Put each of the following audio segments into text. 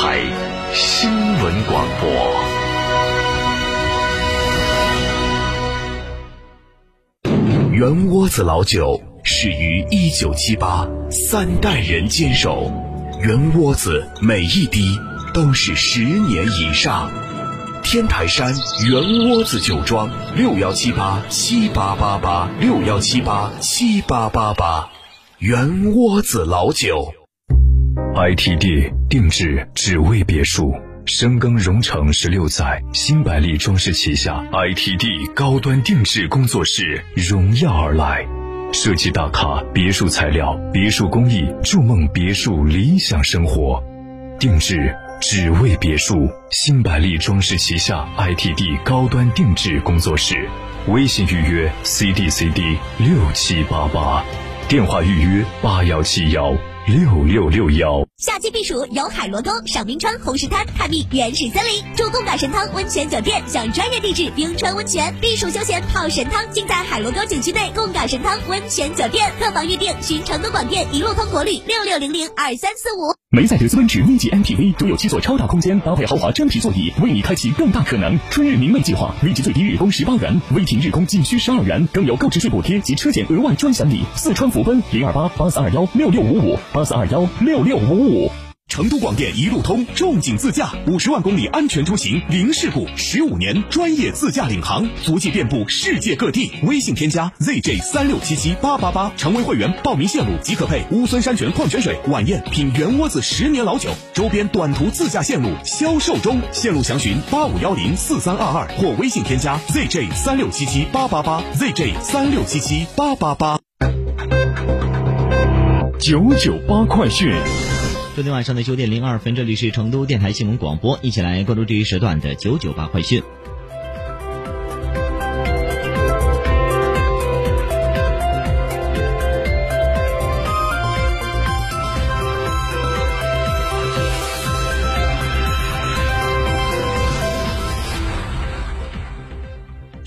台新闻广播。圆窝子老酒始于一九七八，三代人坚守，圆窝子每一滴都是十年以上。天台山圆窝子酒庄六幺七八七八八八六幺七八七八八八，圆窝子老酒。ITD 定制只为别墅，深耕荣城十六载，新百利装饰旗下 ITD 高端定制工作室荣耀而来，设计大咖别墅材料、别墅工艺，筑梦别墅理想生活，定制。只为别墅，新百利装饰旗下 ITD 高端定制工作室，微信预约 CDCD 六七八八，电话预约八幺七幺。六六六幺。夏季避暑游海螺沟、赏冰川、红石滩，探秘原始森林，住贡嘎神汤温泉酒店，享专业地质冰川温泉，避暑休闲泡神汤，尽在海螺沟景区内贡嘎神汤温泉酒店。客房预订寻成都广电一路通国旅六六零零二三四五。梅赛德斯奔驰 V 级 MPV 独有七座超大空间，搭配豪华真皮座椅，为你开启更大可能。春日明媚计划，V 级最低日供十八元，微停日供仅需十二元，更有购置税补贴及车险额外专享礼。四川福奔零二八八四二幺六六五五八四二幺六六五五。成都广电一路通重景自驾，五十万公里安全出行，零事故，十五年专业自驾领航，足迹遍布世界各地。微信添加 ZJ 三六七七八八八，成为会员，报名线路即可配乌孙山泉矿泉水，晚宴品圆窝子十年老酒。周边短途自驾线路销售中，线路详询八五幺零四三二二或微信添加 ZJ 三六七七八八八 ZJ 三六七七八八八。九九八快讯。昨天晚上的九点零二分，这里是成都电台新闻广播，一起来关注这一时段的九九八快讯。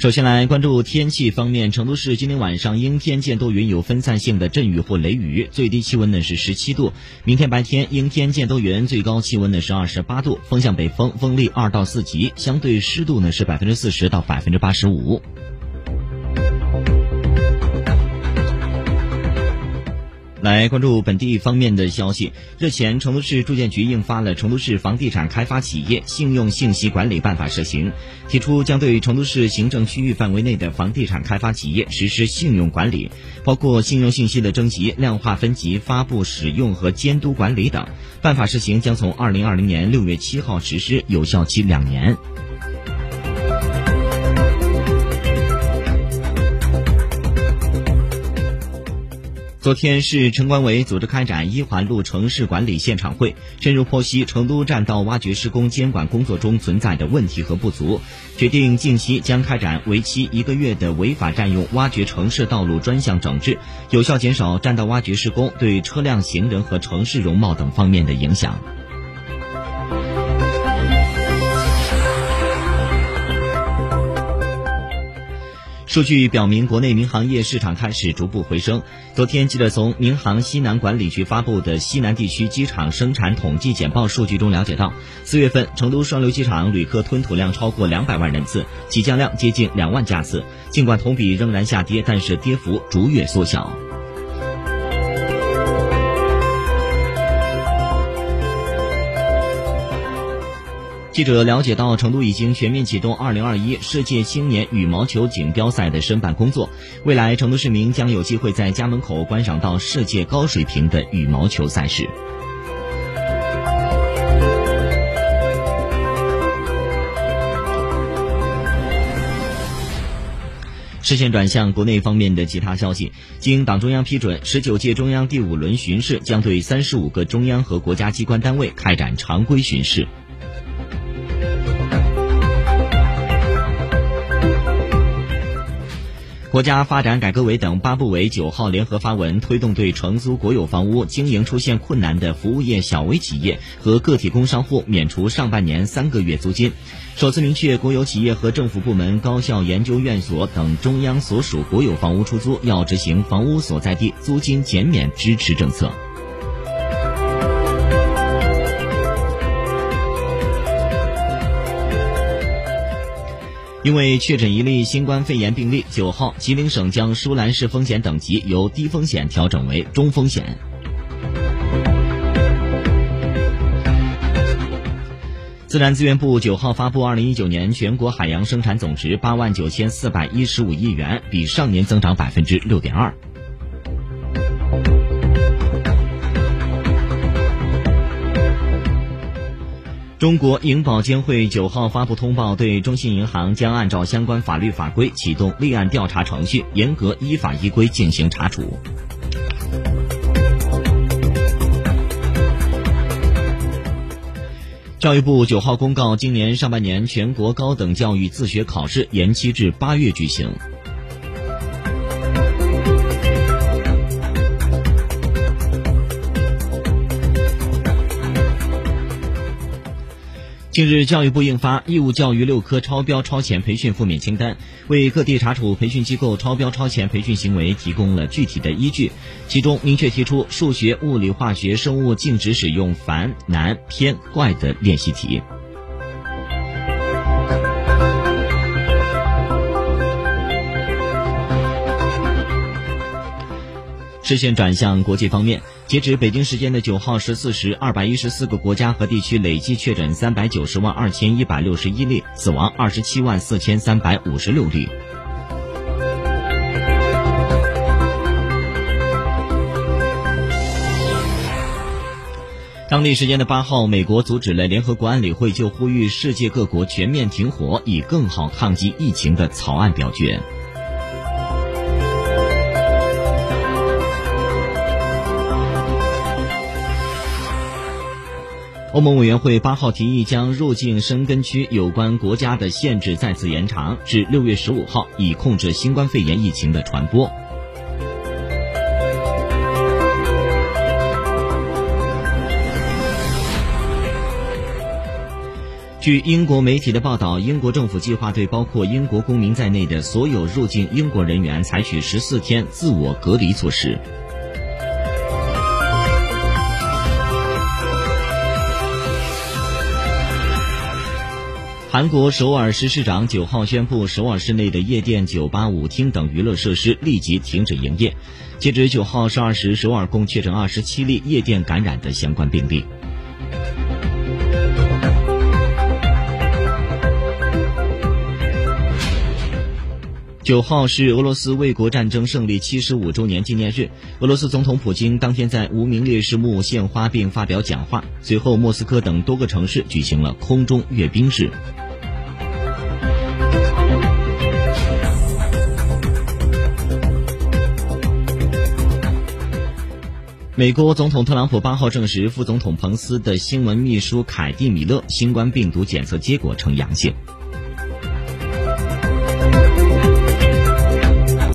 首先来关注天气方面，成都市今天晚上阴天见多云，有分散性的阵雨或雷雨，最低气温呢是十七度。明天白天阴天见多云，最高气温呢是二十八度，风向北风，风力二到四级，相对湿度呢是百分之四十到百分之八十五。来关注本地方面的消息。日前，成都市住建局印发了《成都市房地产开发企业信用信息管理办法（试行）》，提出将对成都市行政区域范围内的房地产开发企业实施信用管理，包括信用信息的征集、量化分级、发布、使用和监督管理等。办法试行将从二零二零年六月七号实施，有效期两年。昨天市城管委组织开展一环路城市管理现场会，深入剖析成都占道挖掘施工监管工作中存在的问题和不足，决定近期将开展为期一个月的违法占用挖掘城市道路专项整治，有效减少占道挖掘施工对车辆、行人和城市容貌等方面的影响。数据表明，国内民航业市场开始逐步回升。昨天，记者从民航西南管理局发布的西南地区机场生产统计简报数据中了解到，四月份成都双流机场旅客吞吐量超过两百万人次，起降量接近两万架次。尽管同比仍然下跌，但是跌幅逐月缩小。记者了解到，成都已经全面启动2021世界青年羽毛球锦标赛的申办工作。未来，成都市民将有机会在家门口观赏到世界高水平的羽毛球赛事。视线转向国内方面的其他消息，经党中央批准，十九届中央第五轮巡视将对三十五个中央和国家机关单位开展常规巡视。国家发展改革委等八部委九号联合发文，推动对承租国有房屋经营出现困难的服务业小微企业和个体工商户免除上半年三个月租金，首次明确国有企业和政府部门、高校研究院所等中央所属国有房屋出租要执行房屋所在地租金减免支持政策。因为确诊一例新冠肺炎病例，九号吉林省将舒兰市风险等级由低风险调整为中风险。自然资源部九号发布，二零一九年全国海洋生产总值八万九千四百一十五亿元，比上年增长百分之六点二。中国银保监会九号发布通报，对中信银行将按照相关法律法规启动立案调查程序，严格依法依规进行查处。教育部九号公告，今年上半年全国高等教育自学考试延期至八月举行。近日，教育部印发义务教育六科超标超前培训负面清单，为各地查处培训机构超标超前培训行为提供了具体的依据。其中明确提出，数学、物理、化学、生物禁止使用繁、难、偏、怪的练习题。视线转向国际方面，截止北京时间的九号十四时，二百一十四个国家和地区累计确诊三百九十万二千一百六十一例，死亡二十七万四千三百五十六例。当地时间的八号，美国阻止了联合国安理会就呼吁世界各国全面停火，以更好抗击疫情的草案表决。欧盟委员会八号提议将入境申根区有关国家的限制再次延长至六月十五号，以控制新冠肺炎疫情的传播。据英国媒体的报道，英国政府计划对包括英国公民在内的所有入境英国人员采取十四天自我隔离措施。韩国首尔市市长九号宣布，首尔市内的夜店、酒吧、舞厅等娱乐设施立即停止营业。截止九号十二时，首尔共确诊二十七例夜店感染的相关病例。九号是俄罗斯卫国战争胜利七十五周年纪念日，俄罗斯总统普京当天在无名烈士墓献花并发表讲话。随后，莫斯科等多个城市举行了空中阅兵式。美国总统特朗普八号证实，副总统彭斯的新闻秘书凯蒂·米勒新冠病毒检测结果呈阳性。